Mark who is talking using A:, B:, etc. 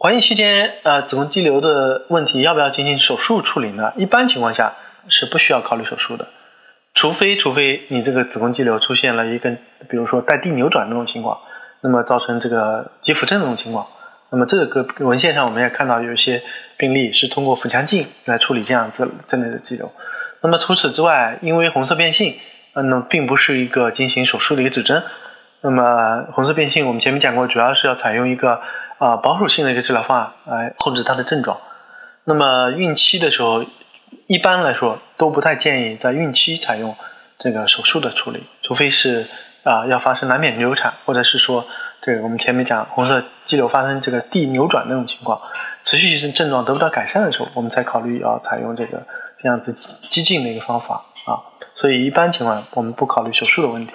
A: 怀孕期间，呃，子宫肌瘤的问题要不要进行手术处理呢？一般情况下是不需要考虑手术的，除非除非你这个子宫肌瘤出现了一个，比如说带蒂扭转那种情况，那么造成这个急腹症这种情况，那么这个文献上我们也看到有一些病例是通过腹腔镜来处理这样子这类的肌瘤。那么除此之外，因为红色变性，嗯，那并不是一个进行手术的一个指征。那么红色变性我们前面讲过，主要是要采用一个。啊，保守性的一个治疗方案来控制它的症状。那么孕期的时候，一般来说都不太建议在孕期采用这个手术的处理，除非是啊要发生难免流产，或者是说这个我们前面讲红色肌瘤发生这个蒂扭转那种情况，持续性症状得不到改善的时候，我们才考虑要采用这个这样子激进的一个方法啊。所以一般情况我们不考虑手术的问题。